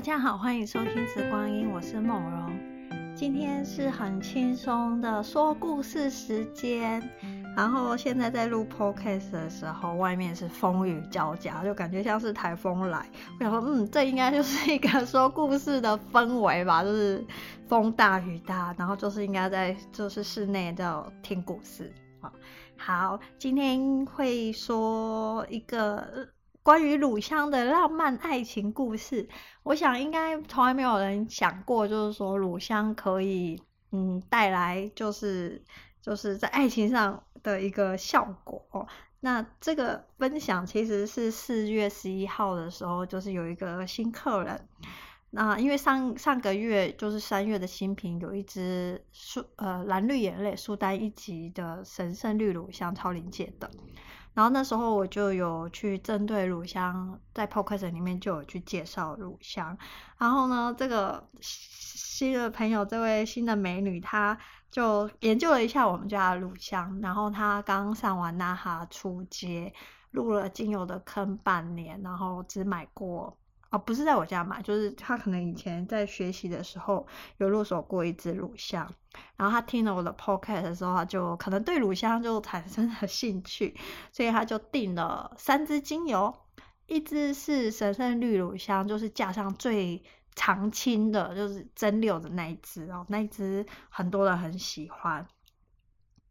大家好，欢迎收听《时光音》，我是梦荣。今天是很轻松的说故事时间，然后现在在录 podcast 的时候，外面是风雨交加，就感觉像是台风来。我想说，嗯，这应该就是一个说故事的氛围吧，就是风大雨大，然后就是应该在就是室内在听故事。好，好，今天会说一个。关于乳香的浪漫爱情故事，我想应该从来没有人想过，就是说乳香可以嗯带来就是就是在爱情上的一个效果。那这个分享其实是四月十一号的时候，就是有一个新客人。那因为上上个月就是三月的新品有一支苏呃蓝绿眼泪苏丹一级的神圣绿乳香超临界的。然后那时候我就有去针对乳香，在 Podcast 里面就有去介绍乳香。然后呢，这个新的朋友，这位新的美女，她就研究了一下我们家的乳香。然后她刚上完那哈出街，入了精油的坑半年，然后只买过。哦，不是在我家买，就是他可能以前在学习的时候有入手过一支乳香，然后他听了我的 podcast 的时候，他就可能对乳香就产生了 兴趣，所以他就订了三支精油，一支是神圣绿乳香，就是架上最常青的，就是蒸馏的那一支哦，那一支很多人很喜欢。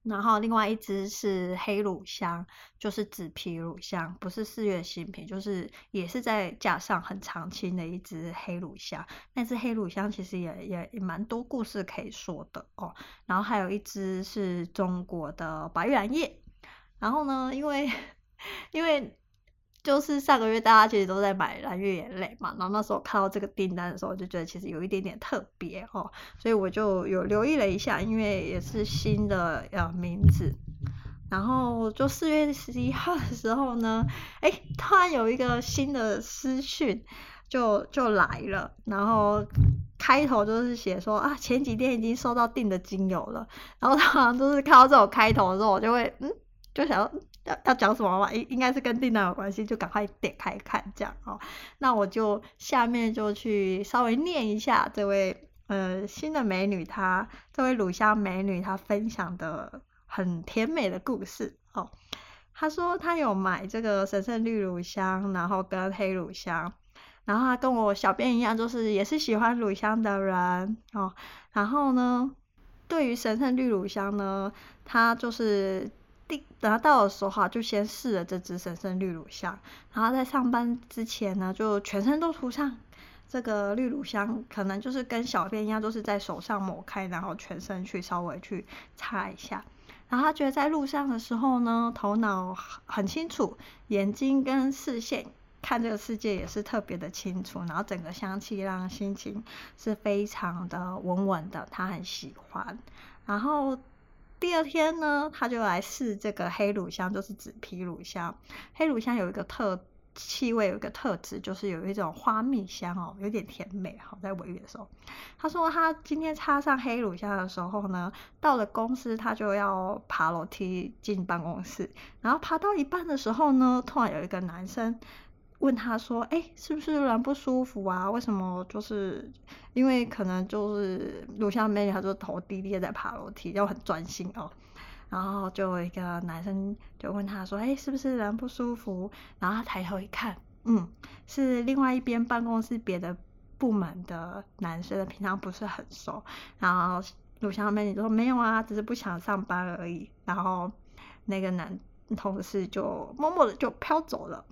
然后另外一支是黑乳香，就是紫皮乳香，不是四月新品，就是也是在架上很常青的一支黑乳香。那支黑乳香其实也也也蛮多故事可以说的哦。然后还有一支是中国的白玉兰叶。然后呢，因为 因为。就是上个月大家其实都在买蓝月眼泪嘛，然后那时候看到这个订单的时候，就觉得其实有一点点特别哦，所以我就有留意了一下，因为也是新的呃名字，然后就四月十一号的时候呢，哎，突然有一个新的私讯就就来了，然后开头就是写说啊，前几天已经收到订的精油了，然后他好像都是看到这种开头的时候，我就会嗯，就想说。要要讲什么嘛？应应该是跟订单有关系，就赶快点开看这样哦。那我就下面就去稍微念一下这位呃新的美女她，她这位乳香美女她分享的很甜美的故事哦。她说她有买这个神圣绿乳香，然后跟黑乳香，然后她跟我小编一样，就是也是喜欢乳香的人哦。然后呢，对于神圣绿乳香呢，她就是。第拿到的时候就先试了这支神圣绿乳香，然后在上班之前呢，就全身都涂上这个绿乳香，可能就是跟小便一样，都是在手上抹开，然后全身去稍微去擦一下。然后他觉得在路上的时候呢，头脑很清楚，眼睛跟视线看这个世界也是特别的清楚，然后整个香气让心情是非常的稳稳的，他很喜欢。然后。第二天呢，他就来试这个黑乳香，就是紫皮乳香。黑乳香有一个特气味，有一个特质，就是有一种花蜜香哦，有点甜美。好，在尾韵的时候，他说他今天插上黑乳香的时候呢，到了公司他就要爬楼梯进办公室，然后爬到一半的时候呢，突然有一个男生。问他说：“哎，是不是人不舒服啊？为什么？就是因为可能就是乳香美女，他就头低低的在爬楼梯，就很专心哦。然后就有一个男生就问他说：‘哎，是不是人不舒服？’然后他抬头一看，嗯，是另外一边办公室别的部门的男生，平常不是很熟。然后乳香美女就说：‘没有啊，只是不想上班而已。’然后那个男同事就默默的就飘走了。”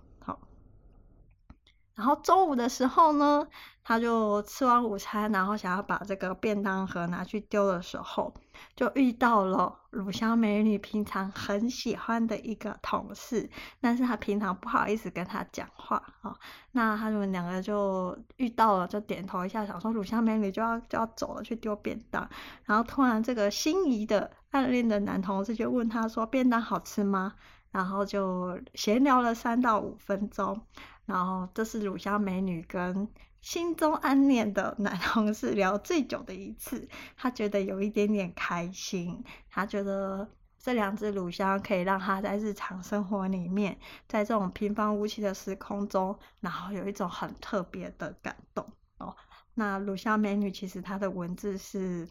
然后中午的时候呢，他就吃完午餐，然后想要把这个便当盒拿去丢的时候，就遇到了乳香美女平常很喜欢的一个同事，但是他平常不好意思跟他讲话啊、哦。那他们两个就遇到了，就点头一下，想说乳香美女就要就要走了，去丢便当。然后突然这个心仪的暗恋的男同事就问他说：“便当好吃吗？”然后就闲聊了三到五分钟。然后这是乳香美女跟心中暗恋的男同事聊最久的一次，她觉得有一点点开心，她觉得这两支乳香可以让她在日常生活里面，在这种平凡无奇的时空中，然后有一种很特别的感动。哦。那乳香美女其实她的文字是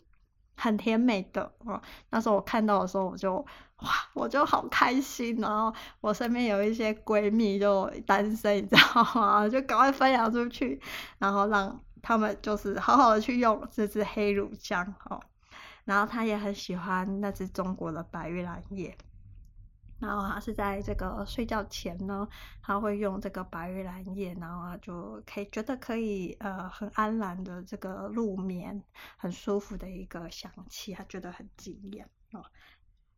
很甜美的哦。那时候我看到的时候，我就哇，我就好开心。然后我身边有一些闺蜜就单身，你知道吗？就赶快分享出去，然后让他们就是好好的去用这支黑乳香哦。然后她也很喜欢那支中国的白玉兰叶。然后他是在这个睡觉前呢，他会用这个白玉兰叶，然后他就可以觉得可以呃很安然的这个入眠，很舒服的一个香气，他觉得很惊艳哦。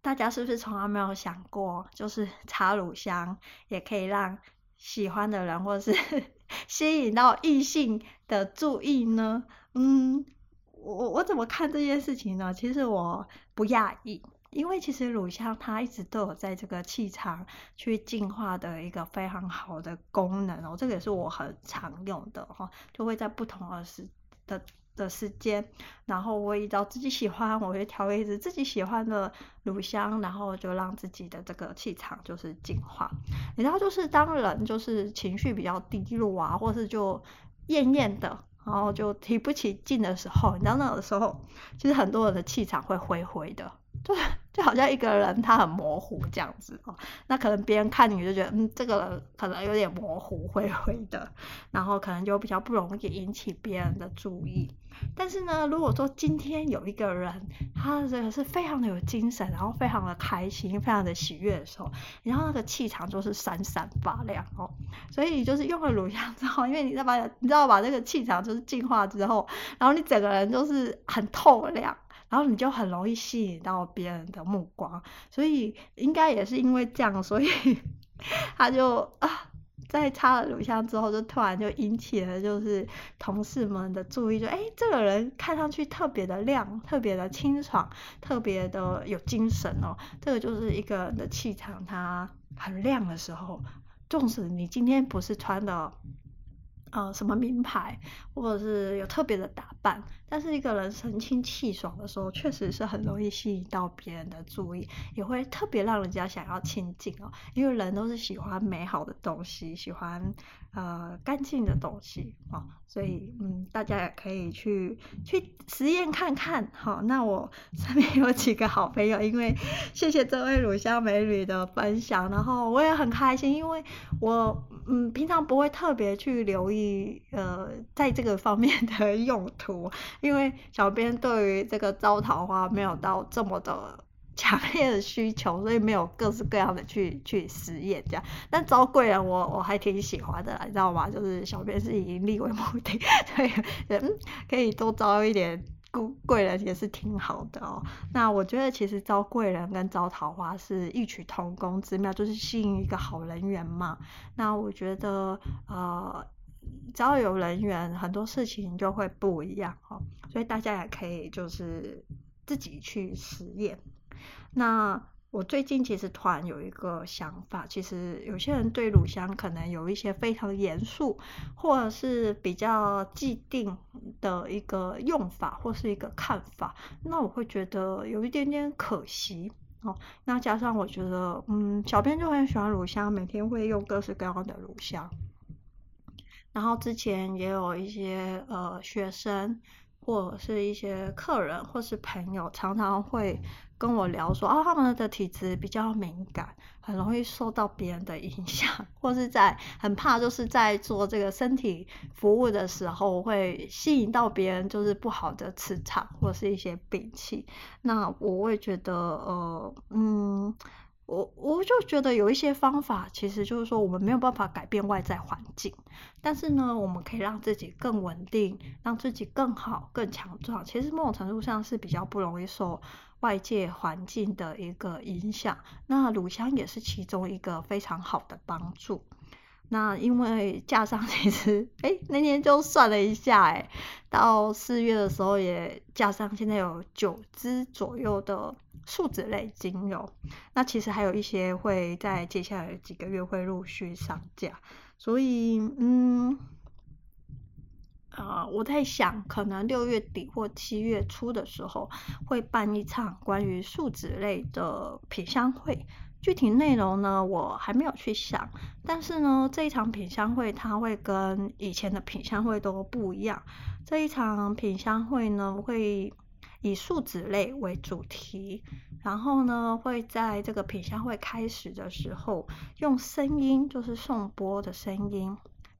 大家是不是从来没有想过，就是插乳香也可以让喜欢的人或是 吸引到异性的注意呢？嗯，我我怎么看这件事情呢？其实我不讶异。因为其实乳香它一直都有在这个气场去净化的一个非常好的功能哦，这个也是我很常用的哈，就会在不同的时的的时间，然后我依照自己喜欢，我会调一支自己喜欢的乳香，然后就让自己的这个气场就是净化。你知道就是当人就是情绪比较低落啊，或是就厌厌的，然后就提不起劲的时候，你知道那个时候，其实很多人的气场会灰灰的。就 就好像一个人他很模糊这样子哦，那可能别人看你就觉得，嗯，这个人可能有点模糊灰灰的，然后可能就比较不容易引起别人的注意。但是呢，如果说今天有一个人，他这个是非常的有精神，然后非常的开心，非常的喜悦的时候，然后那个气场就是闪闪发亮哦。所以就是用了乳香之后，因为你知道把你知道把这个气场就是净化之后，然后你整个人就是很透亮。然后你就很容易吸引到别人的目光，所以应该也是因为这样，所以 他就啊，在插了乳香之后，就突然就引起了就是同事们的注意，就哎，这个人看上去特别的亮，特别的清爽，特别的有精神哦。这个就是一个人的气场，它很亮的时候，纵使你今天不是穿的。呃，什么名牌，或者是有特别的打扮，但是一个人神清气爽的时候，确实是很容易吸引到别人的注意，也会特别让人家想要亲近哦。因为人都是喜欢美好的东西，喜欢呃干净的东西哦，所以嗯，大家也可以去去实验看看。好，那我身边有几个好朋友，因为谢谢这位乳香美女的分享，然后我也很开心，因为我。嗯，平常不会特别去留意，呃，在这个方面的 用途，因为小编对于这个招桃花没有到这么的 强烈的需求，所以没有各式各样的去去实验这样。但招贵人我我还挺喜欢的，你知道吗？就是小编是以盈利为目的，对，嗯，可以多招一点。贵贵人也是挺好的哦。那我觉得其实招贵人跟招桃花是异曲同工之妙，就是吸引一个好人缘嘛。那我觉得呃，只要有人缘，很多事情就会不一样哦。所以大家也可以就是自己去实验。那。我最近其实突然有一个想法，其实有些人对乳香可能有一些非常严肃，或者是比较既定的一个用法或是一个看法，那我会觉得有一点点可惜哦。那加上我觉得，嗯，小编就很喜欢乳香，每天会用各式各样的乳香，然后之前也有一些呃学生。或是一些客人或是朋友，常常会跟我聊说，啊，他们的体质比较敏感，很容易受到别人的影响，或是在很怕，就是在做这个身体服务的时候，会吸引到别人就是不好的磁场或是一些病气。那我会觉得，呃，嗯。我我就觉得有一些方法，其实就是说我们没有办法改变外在环境，但是呢，我们可以让自己更稳定，让自己更好、更强壮。其实某种程度上是比较不容易受外界环境的一个影响。那乳香也是其中一个非常好的帮助。那因为架上其实，哎，那天就算了一下，哎，到四月的时候也架上现在有九支左右的。树脂类精油，那其实还有一些会在接下来几个月会陆续上架，所以嗯，呃，我在想，可能六月底或七月初的时候会办一场关于树脂类的品香会，具体内容呢，我还没有去想。但是呢，这一场品香会它会跟以前的品香会都不一样。这一场品香会呢，会以树脂类为主题，然后呢，会在这个品香会开始的时候，用声音，就是颂钵的声音，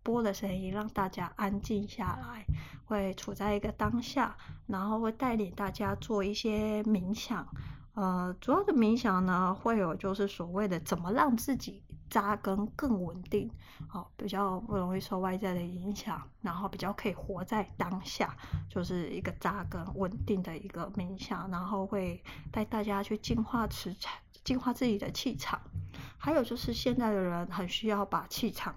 播的声音，让大家安静下来，会处在一个当下，然后会带领大家做一些冥想。呃，主要的冥想呢，会有就是所谓的怎么让自己扎根更稳定，哦，比较不容易受外在的影响，然后比较可以活在当下，就是一个扎根稳定的一个冥想，然后会带大家去净化磁场，净化自己的气场，还有就是现在的人很需要把气场，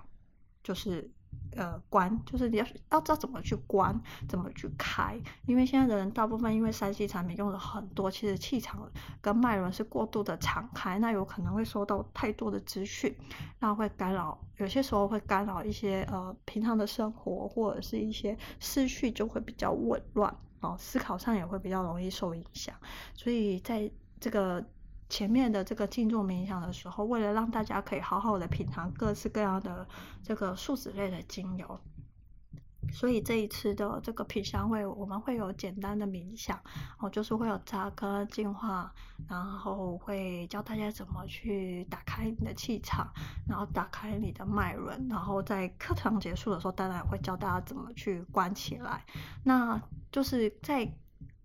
就是。呃，关就是你要要知道怎么去关，怎么去开，因为现在的人大部分因为三 C 产品用的很多，其实气场跟脉轮是过度的敞开，那有可能会收到太多的资讯，那会干扰，有些时候会干扰一些呃平常的生活，或者是一些思绪就会比较紊乱哦，思考上也会比较容易受影响，所以在这个。前面的这个静坐冥想的时候，为了让大家可以好好的品尝各式各样的这个树脂类的精油，所以这一次的这个品香会，我们会有简单的冥想，哦，就是会有扎根净化，然后会教大家怎么去打开你的气场，然后打开你的脉轮，然后在课堂结束的时候，当然会教大家怎么去关起来，那就是在。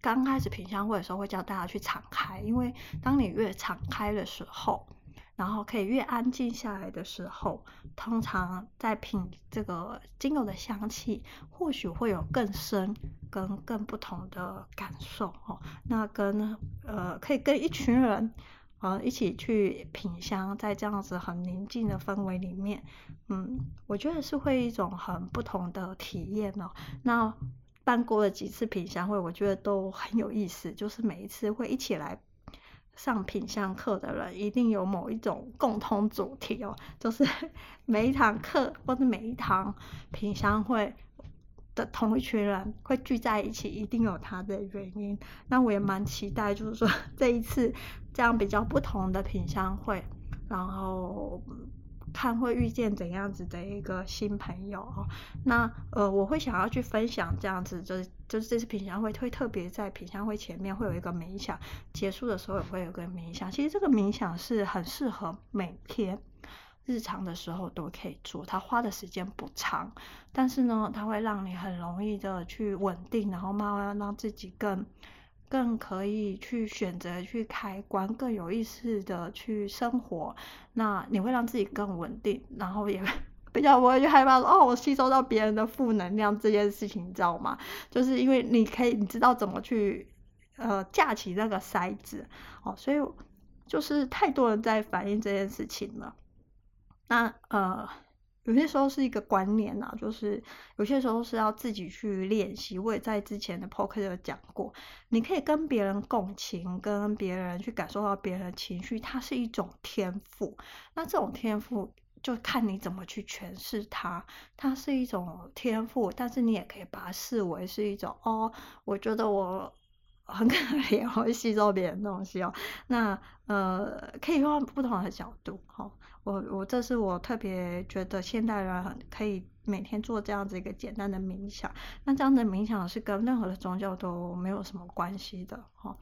刚开始品香会的时候，会教大家去敞开，因为当你越敞开的时候，然后可以越安静下来的时候，通常在品这个精油的香气，或许会有更深跟更不同的感受哦。那跟呃，可以跟一群人呃一起去品香，在这样子很宁静的氛围里面，嗯，我觉得是会一种很不同的体验哦。那办过了几次品香会，我觉得都很有意思。就是每一次会一起来上品香课的人，一定有某一种共同主题哦。就是 每一堂课或者每一堂品香会的同一群人会聚在一起，一定有他的原因。那我也蛮期待，就是说 这一次这样比较不同的品香会，然后。看会遇见怎样子的一个新朋友哦，那呃我会想要去分享这样子，就是就是这次品香会会特别在品香会前面会有一个冥想，结束的时候也会有个冥想。其实这个冥想是很适合每天日常的时候都可以做，它花的时间不长，但是呢，它会让你很容易的去稳定，然后慢慢让自己更。更可以去选择去开关，更有意识的去生活。那你会让自己更稳定，然后也 比较不会去害怕说哦，我吸收到别人的负能量这件事情，你知道吗？就是因为你可以，你知道怎么去呃架起那个筛子哦，所以就是太多人在反映这件事情了。那呃。有些时候是一个观念啊，就是有些时候是要自己去练习。我也在之前的 podcast 有讲过，你可以跟别人共情，跟别人去感受到别人的情绪，它是一种天赋。那这种天赋就看你怎么去诠释它。它是一种天赋，但是你也可以把它视为是一种哦，我觉得我。很可怜，我会吸收别人东西哦。那呃，可以用不同的角度，哈。我我这是我特别觉得现代人很可以每天做这样子一个简单的冥想。那这样的冥想是跟任何的宗教都没有什么关系的，哈。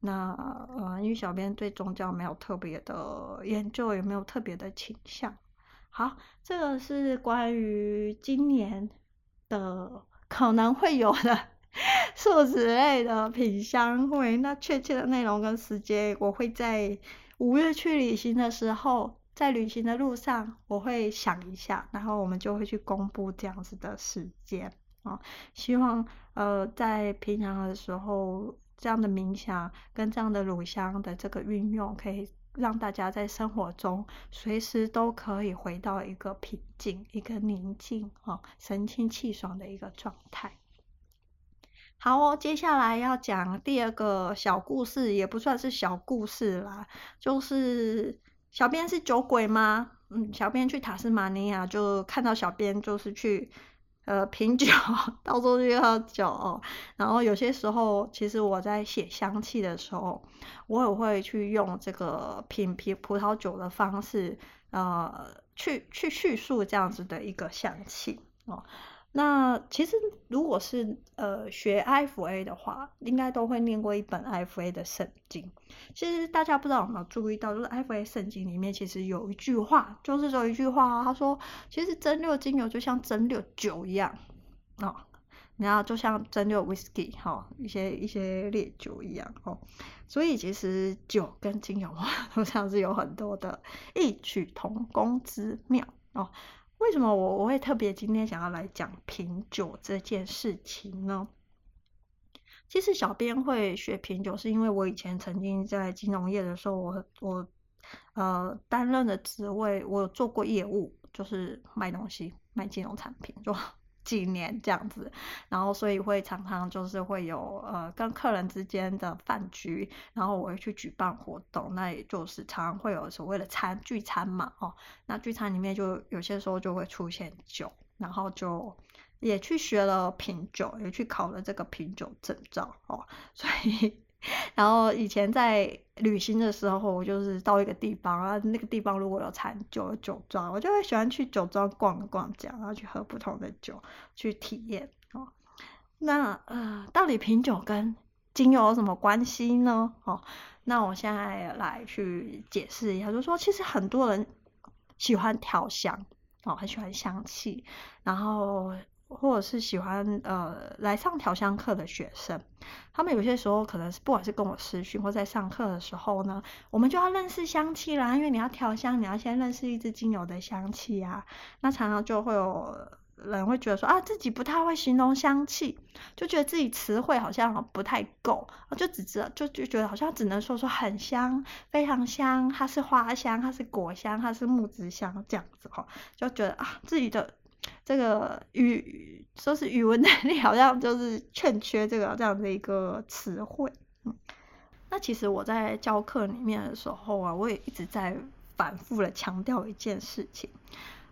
那呃，因为小编对宗教没有特别的研究，也没有特别的倾向。好，这个是关于今年的可能会有的。树脂类的品香会，那确切的内容跟时间，我会在五月去旅行的时候，在旅行的路上，我会想一下，然后我们就会去公布这样子的时间啊。希望呃，在平常的时候，这样的冥想跟这样的乳香的这个运用，可以让大家在生活中随时都可以回到一个平静、一个宁静啊、神清气爽的一个状态。好哦，接下来要讲第二个小故事，也不算是小故事啦，就是小编是酒鬼吗？嗯，小编去塔斯马尼亚就看到小编就是去呃品酒，到处去喝酒。然后有些时候，其实我在写香气的时候，我也会去用这个品品葡萄酒的方式，呃，去去叙述这样子的一个香气哦。那其实如果是呃学 F A 的话，应该都会念过一本 F A 的圣经。其实大家不知道有没有注意到，就是 F A 圣经里面其实有一句话，就是说一句话，他说其实蒸馏精油就像蒸馏酒一样哦，然后就像蒸馏 whisky 哈、一些一些烈酒一样哦。所以其实酒跟精油 都像是有很多的异曲同工之妙哦。为什么我我会特别今天想要来讲品酒这件事情呢？其实小编会学品酒，是因为我以前曾经在金融业的时候，我我呃担任的职位，我有做过业务，就是卖东西，卖金融产品，就。纪念这样子，然后所以会常常就是会有呃跟客人之间的饭局，然后我会去举办活动，那也就是常常会有所谓的餐聚餐嘛，哦，那聚餐里面就有些时候就会出现酒，然后就也去学了品酒，也去考了这个品酒证照哦，所以。然后以前在旅行的时候，我就是到一个地方啊，那个地方如果有产酒的酒庄，我就会喜欢去酒庄逛一逛，这样然后去喝不同的酒，去体验哦。那呃，到底品酒跟精油有什么关系呢？哦，那我现在来去解释一下，就是说其实很多人喜欢调香哦，很喜欢香气，然后。或者是喜欢呃来上调香课的学生，他们有些时候可能是不管是跟我私讯或在上课的时候呢，我们就要认识香气啦，因为你要调香，你要先认识一支精油的香气啊。那常常就会有人会觉得说啊，自己不太会形容香气，就觉得自己词汇好像不太够，就只知道就就觉得好像只能说说很香，非常香，它是花香，它是果香，它是木质香这样子哈，就觉得啊自己的。这个语说是语文能力 好像就是欠缺这个这样的一个词汇，嗯，那其实我在教课里面的时候啊，我也一直在反复的强调一件事情，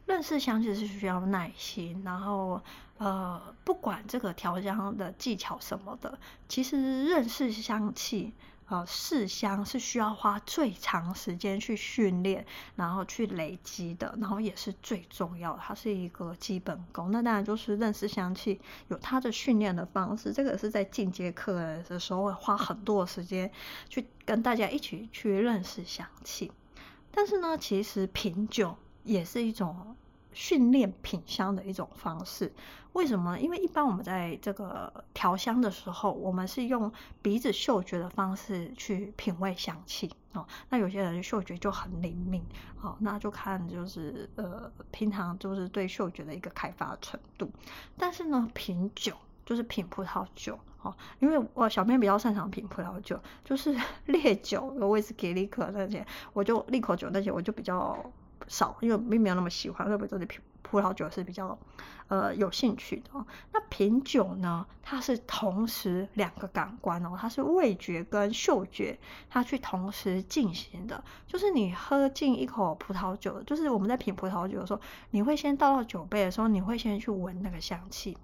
认识香气是需要耐心，然后呃，不管这个调香的技巧什么的，其实认识香气。呃，试香是需要花最长时间去训练，然后去累积的，然后也是最重要的，它是一个基本功。那当然就是认识香气有它的训练的方式，这个是在进阶课的时候会花很多的时间去跟大家一起去认识香气。但是呢，其实品酒也是一种。训练品香的一种方式，为什么？因为一般我们在这个调香的时候，我们是用鼻子嗅觉的方式去品味香气哦。那有些人嗅觉就很灵敏，哦，那就看就是呃，平常就是对嗅觉的一个开发程度。但是呢，品酒就是品葡萄酒哦，因为我小编比较擅长品葡萄酒，就是 烈酒，威士忌、利口那些，我就利口酒那些，我就比较。少，因为并没有那么喜欢，特别这里葡葡萄酒是比较呃有兴趣的哦。那品酒呢，它是同时两个感官哦，它是味觉跟嗅觉，它去同时进行的。就是你喝进一口葡萄酒，就是我们在品葡萄酒的时候，你会先倒到酒杯的时候，你会先去闻那个香气。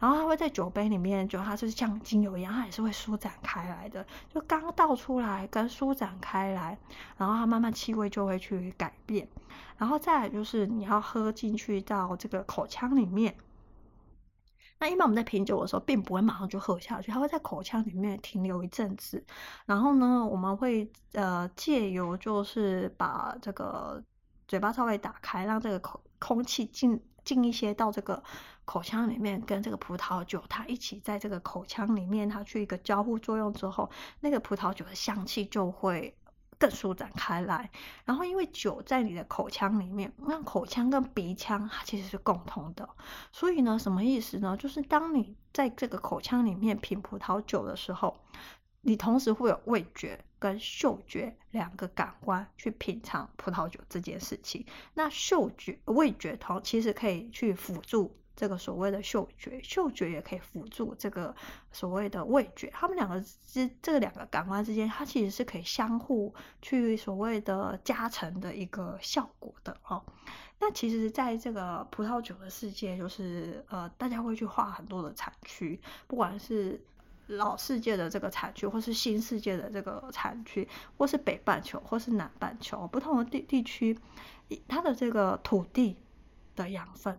然后它会在酒杯里面，就它是像精油一样，它也是会舒展开来的。就刚倒出来跟舒展开来，然后它慢慢气味就会去改变。然后再来就是你要喝进去到这个口腔里面。那一般我们在品酒的时候，并不会马上就喝下去，它会在口腔里面停留一阵子。然后呢，我们会呃借由就是把这个嘴巴稍微打开，让这个口空气进。进一些到这个口腔里面，跟这个葡萄酒它一起在这个口腔里面，它去一个交互作用之后，那个葡萄酒的香气就会更舒展开来。然后因为酒在你的口腔里面，那口腔跟鼻腔它其实是共通的，所以呢，什么意思呢？就是当你在这个口腔里面品葡萄酒的时候，你同时会有味觉跟嗅觉两个感官去品尝葡萄酒这件事情。那嗅觉、味觉同其实可以去辅助这个所谓的嗅觉，嗅觉也可以辅助这个所谓的味觉。他们两个之这两个感官之间，它其实是可以相互去所谓的加成的一个效果的哦。那其实，在这个葡萄酒的世界，就是呃，大家会去画很多的产区，不管是老世界的这个产区，或是新世界的这个产区，或是北半球，或是南半球，不同的地地区，它的这个土地的养分。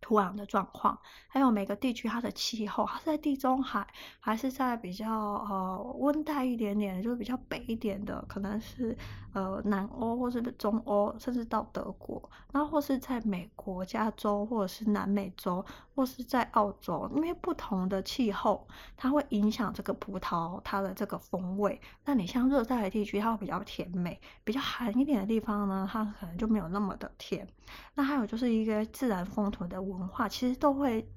土壤的状况，还有每个地区它的气候，它是在地中海，还是在比较呃温带一点点，就是比较北一点的，可能是呃南欧或是中欧，甚至到德国，然后或是在美国加州，或者是南美洲，或是在澳洲，因为不同的气候，它会影响这个葡萄它的这个风味。那你像热带的地区，它会比较甜美；比较寒一点的地方呢，它可能就没有那么的甜。那还有就是一个自然风土的文化，其实都会，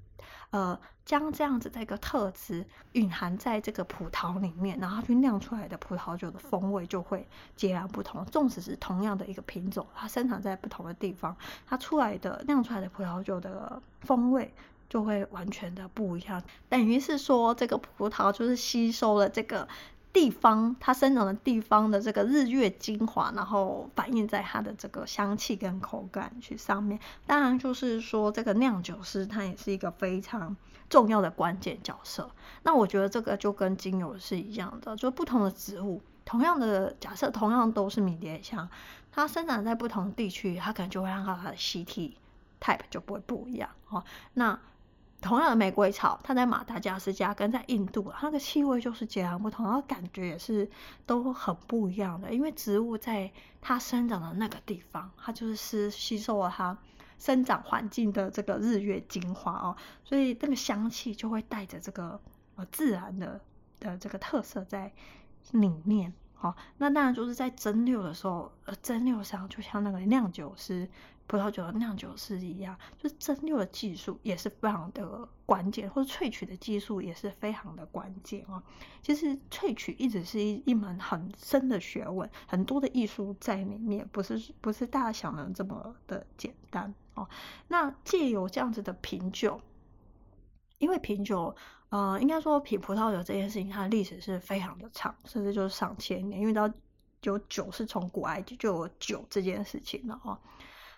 呃，将这样子的一个特质蕴含在这个葡萄里面，然后去酿出来的葡萄酒的风味就会截然不同。纵使是同样的一个品种，它生长在不同的地方，它出来的酿出来的葡萄酒的风味就会完全的不一样。等于是说，这个葡萄就是吸收了这个。地方它生长的地方的这个日月精华，然后反映在它的这个香气跟口感去上面。当然，就是说这个酿酒师他也是一个非常重要的关键角色。那我觉得这个就跟精油是一样的，就不同的植物，同样的假设，同样都是迷迭香，它生长在不同地区，它可能就会让它的气体 type 就不会不一样哦。那同样的玫瑰草，它在马达加斯加跟在印度，它的气味就是截然不同，然后感觉也是都很不一样的。因为植物在它生长的那个地方，它就是吸吸收了它生长环境的这个日月精华哦，所以那个香气就会带着这个呃自然的的这个特色在里面。好，那当然就是在蒸馏的时候，呃，蒸馏上就像那个酿酒师。葡萄酒的酿酒师一样，就是蒸馏的技术也是非常的关键，或者萃取的技术也是非常的关键哦。其实萃取一直是一一门很深的学问，很多的艺术在里面，不是不是大家想的这么的简单哦。那借由这样子的品酒，因为品酒，呃，应该说品葡萄酒这件事情，它的历史是非常的长，甚至就是上千年，因为到有酒是从古埃及就有酒这件事情了哦。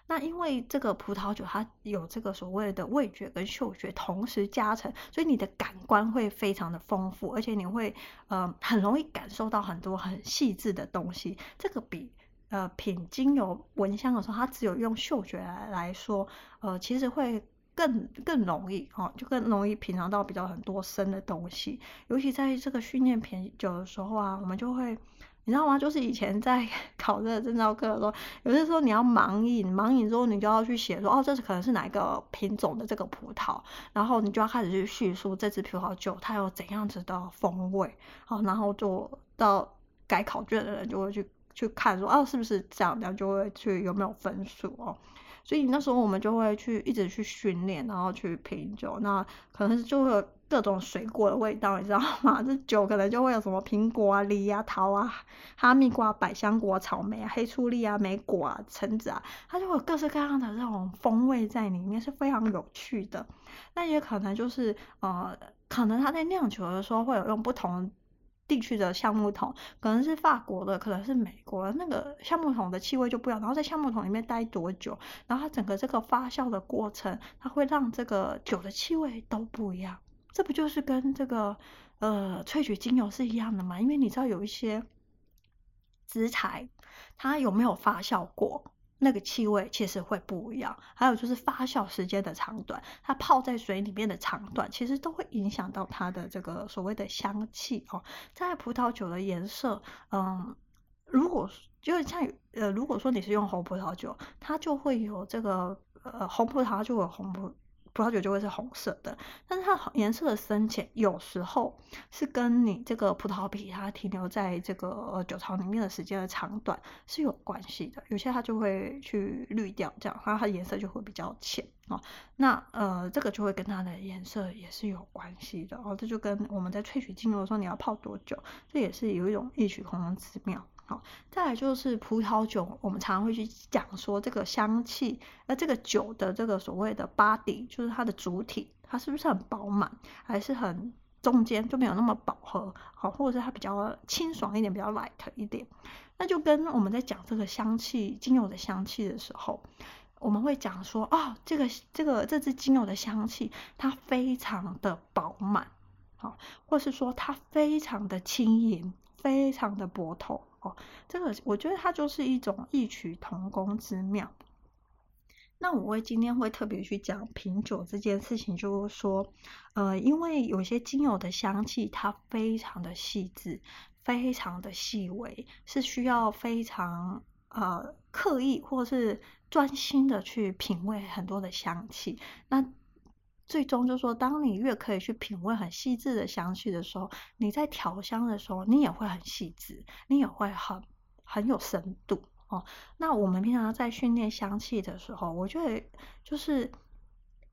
那因为这个葡萄酒它有这个所谓的味觉跟嗅觉同时加成，所以你的感官会非常的丰富，而且你会呃很容易感受到很多很细致的东西。这个比呃品精油闻香的时候，它只有用嗅觉来来说，呃其实会更更容易哦，就更容易品尝到比较很多深的东西。尤其在这个训练品酒的时候啊，我们就会。你知道吗？就是以前在 考这个证照课的时候，有些时候你要盲饮，盲饮之后你就要去写说，哦，这是可能是哪一个品种的这个葡萄，然后你就要开始去叙述这支葡萄酒它有怎样子的风味，好，然后就到改考卷的人就会去去看说，哦，是不是这样，然后就会去有没有分数哦。所以那时候我们就会去一直去训练，然后去品酒，那可能就会有各种水果的味道，你知道吗？这酒可能就会有什么苹果啊、梨啊、桃啊、哈密瓜、百香果、草莓啊、黑醋栗啊、莓果啊、橙子啊，它就会有各式各样的这种风味在里面，是非常有趣的。那也可能就是呃，可能他在酿酒的时候会有用不同。地区的橡木桶可能是法国的，可能是美国的，那个橡木桶的气味就不一样。然后在橡木桶里面待多久，然后它整个这个发酵的过程，它会让这个酒的气味都不一样。这不就是跟这个呃萃取精油是一样的吗？因为你知道有一些食材，它有没有发酵过？那个气味其实会不一样，还有就是发酵时间的长短，它泡在水里面的长短，其实都会影响到它的这个所谓的香气哦。在葡萄酒的颜色，嗯，如果就是像呃，如果说你是用红葡萄酒，它就会有这个呃红葡萄就有红葡。葡萄酒就会是红色的，但是它颜色的深浅有时候是跟你这个葡萄皮它停留在这个酒槽里面的时间的长短是有关系的。有些它就会去滤掉，这样，它它颜色就会比较浅哦。那呃，这个就会跟它的颜色也是有关系的哦。这就跟我们在萃取精油的时候，你要泡多久，这也是有一种异曲同工之妙。好，再来就是葡萄酒，我们常常会去讲说这个香气，那这个酒的这个所谓的 body，就是它的主体，它是不是很饱满，还是很中间就没有那么饱和，好，或者是它比较清爽一点，比较 light 一点，那就跟我们在讲这个香气，精油的香气的时候，我们会讲说，哦，这个这个这支精油的香气，它非常的饱满，好，或是说它非常的轻盈，非常的薄透，哦，这个我觉得它就是一种异曲同工之妙。那我会今天会特别去讲品酒这件事情，就是说，呃，因为有些精油的香气它非常的细致，非常的细微，是需要非常呃刻意或是专心的去品味很多的香气。那最终就是说，当你越可以去品味很细致的香气的时候，你在调香的时候，你也会很细致，你也会很很有深度。哦，那我们平常在训练香气的时候，我觉得就是，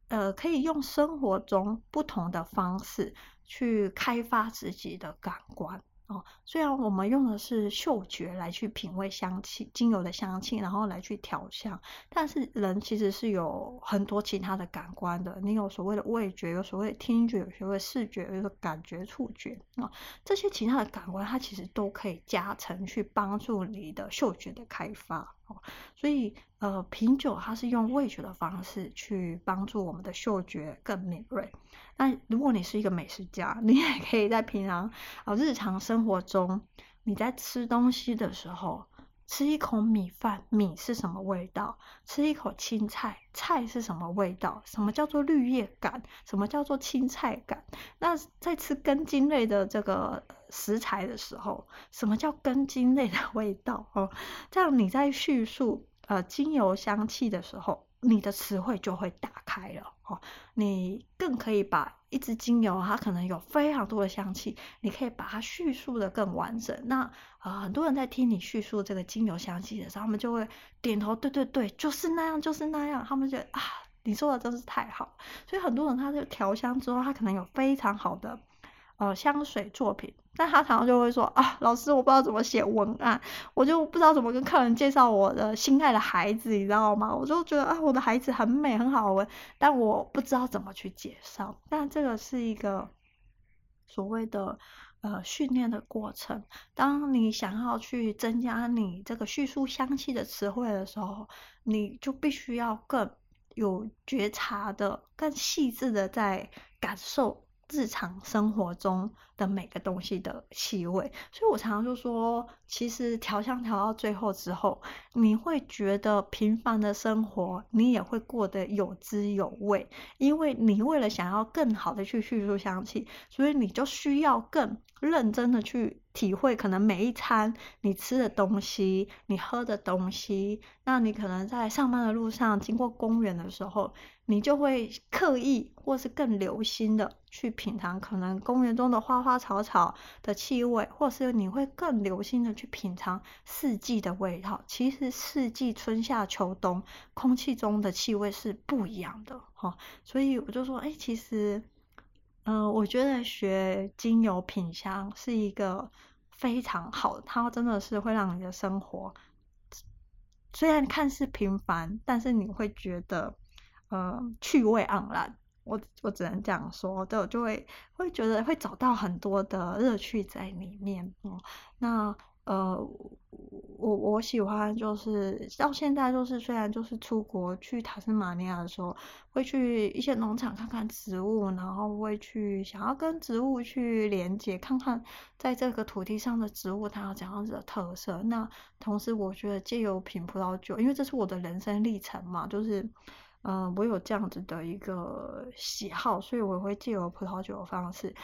呃，可以用生活中不同的方式去开发自己的感官。哦，虽然我们用的是嗅觉来去品味香气、精油的香气，然后来去调香，但是人其实是有很多其他的感官的。你有所谓的味觉，有所谓听觉，有所谓视觉，有所感觉、触觉啊，这些其他的感官，它其实都可以加成去帮助你的嗅觉的开发。所以，呃，品酒它是用味觉的方式去帮助我们的嗅觉更敏锐。那如果你是一个美食家，你也可以在平常啊日常生活中，你在吃东西的时候。吃一口米饭，米是什么味道？吃一口青菜，菜是什么味道？什么叫做绿叶感？什么叫做青菜感？那在吃根茎类的这个食材的时候，什么叫根茎类的味道？哦，这样你在叙述呃精油香气的时候，你的词汇就会打开了哦，你更可以把一支精油，它可能有非常多的香气，你可以把它叙述的更完整。那、呃，很多人在听你叙述这个精油香气的时候，他们就会点头，对对对，就是那样，就是那样。他们觉得啊，你说的真是太好。所以很多人他在调香之后，他可能有非常好的。呃，香水作品，但他常常就会说啊，老师，我不知道怎么写文案，我就不知道怎么跟客人介绍我的心爱的孩子，你知道吗？我就觉得啊，我的孩子很美，很好闻，但我不知道怎么去介绍。但这个是一个所谓的呃训练的过程。当你想要去增加你这个叙述香气的词汇的时候，你就必须要更有觉察的、更细致的在感受。日常生活中的每个东西的气味，所以我常常就说，其实调香调到最后之后，你会觉得平凡的生活，你也会过得有滋有味，因为你为了想要更好的去叙述香气，所以你就需要更认真的去体会，可能每一餐你吃的东西，你喝的东西，那你可能在上班的路上经过公园的时候。你就会刻意或是更留心的去品尝可能公园中的花花草草的气味，或是你会更留心的去品尝四季的味道。其实四季春夏秋冬空气中的气味是不一样的哈，所以我就说，哎，其实，嗯、我觉得学精油品香是一个非常好的，它真的是会让你的生活虽然看似平凡，但是你会觉得。呃，趣味盎然，我我只能这样说，对，我就会会觉得会找到很多的乐趣在里面。嗯，那呃，我我喜欢就是到现在就是虽然就是出国去塔斯马尼亚的时候，会去一些农场看看植物，然后会去想要跟植物去连接，看看在这个土地上的植物它有怎样子的特色。那同时，我觉得借由品葡萄酒，因为这是我的人生历程嘛，就是。嗯、我有这样子的一个喜好，所以我会借由葡萄酒的方式，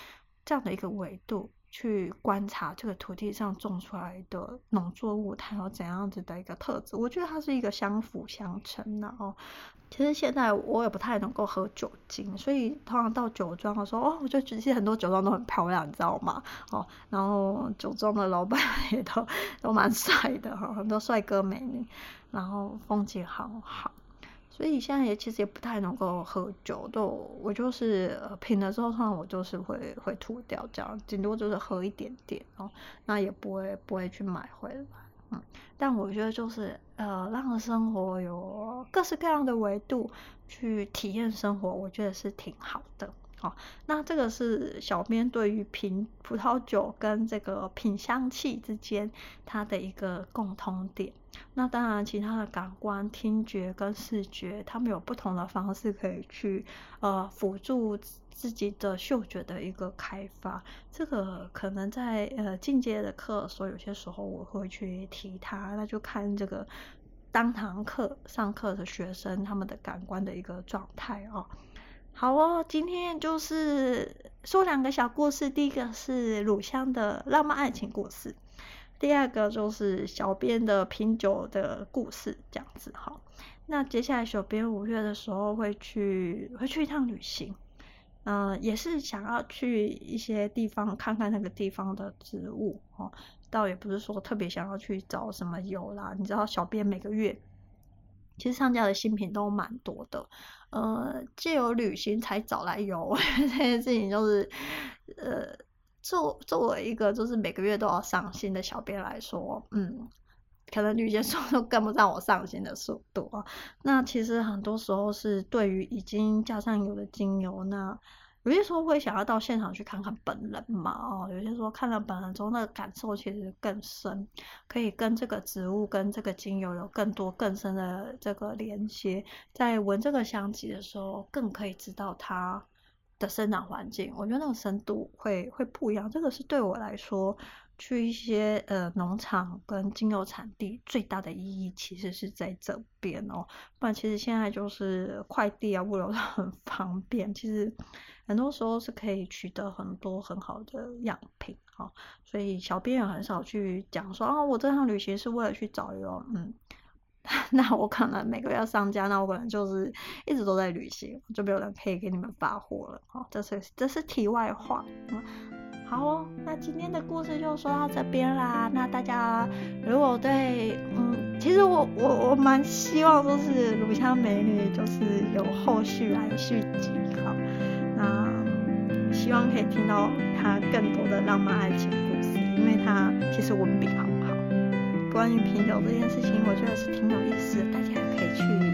这样的一个维度去观察这个土地上种出来的农作物，它有怎样子的一个特质。我觉得它是一个相辅相成的哦。其实现在我也不太能够喝酒精，所以通常到酒庄的时候，哦，我就觉得其实很多酒庄都很漂亮，你知道吗？哦，然后酒庄的老板 也都都蛮帅的哈，很多帅哥美女，然后风景好好。所以现在也其实也不太能够喝酒，都我就是品了之后，通常我就是会会吐掉这样，顶多就是喝一点点哦，那也不会不会去买回来，嗯，但我觉得就是呃，让生活有各式各样的维度去体验生活，我觉得是挺好的。好，那这个是小编对于品葡萄酒跟这个品香气之间它的一个共通点。那当然，其他的感官，听觉跟视觉，他们有不同的方式可以去呃辅助自己的嗅觉的一个开发。这个可能在呃进阶的课的时候，有些时候我会去提它，那就看这个当堂课上课的学生他们的感官的一个状态哦。好哦，今天就是说两个小故事。第一个是乳香的浪漫爱情故事，第二个就是小编的品酒的故事，这样子哈。那接下来小编五月的时候会去会去一趟旅行，嗯、也是想要去一些地方看看那个地方的植物哦。倒也不是说特别想要去找什么油啦，你知道小编每个月。其实上架的新品都蛮多的，呃，借由旅行才找来油 这件事情，就是，呃，作作为一个就是每个月都要上新的小编来说，嗯，可能旅行速度 跟不上我上新的速度啊。那其实很多时候是对于已经加上有的精油那。有些时候会想要到现场去看看本人嘛，哦，有些时候看了本人之后，那个感受其实更深，可以跟这个植物、跟这个精油有更多更深的这个连接。在闻这个香气的时候，更可以知道它的生长环境。我觉得那个深度会会不一样。这个是对我来说，去一些呃农场跟精油产地最大的意义，其实是在这边哦。不然其实现在就是快递啊，物流都很方便，其实。很多时候是可以取得很多很好的样品，哈，所以小编也很少去讲说，哦，我这趟旅行是为了去找油，嗯，那我可能每个月要上架，那我可能就是一直都在旅行，就没有人可以给你们发货了，哦，这是这是题外话，嗯，好哦，那今天的故事就说到这边啦，那大家如果对，嗯，其实我我我蛮希望就是乳香美女就是有后续来续集，哈。那希望可以听到他更多的浪漫爱情故事，因为他其实文笔很好。关于品酒这件事情，我觉得是挺有意思的，大家可以去。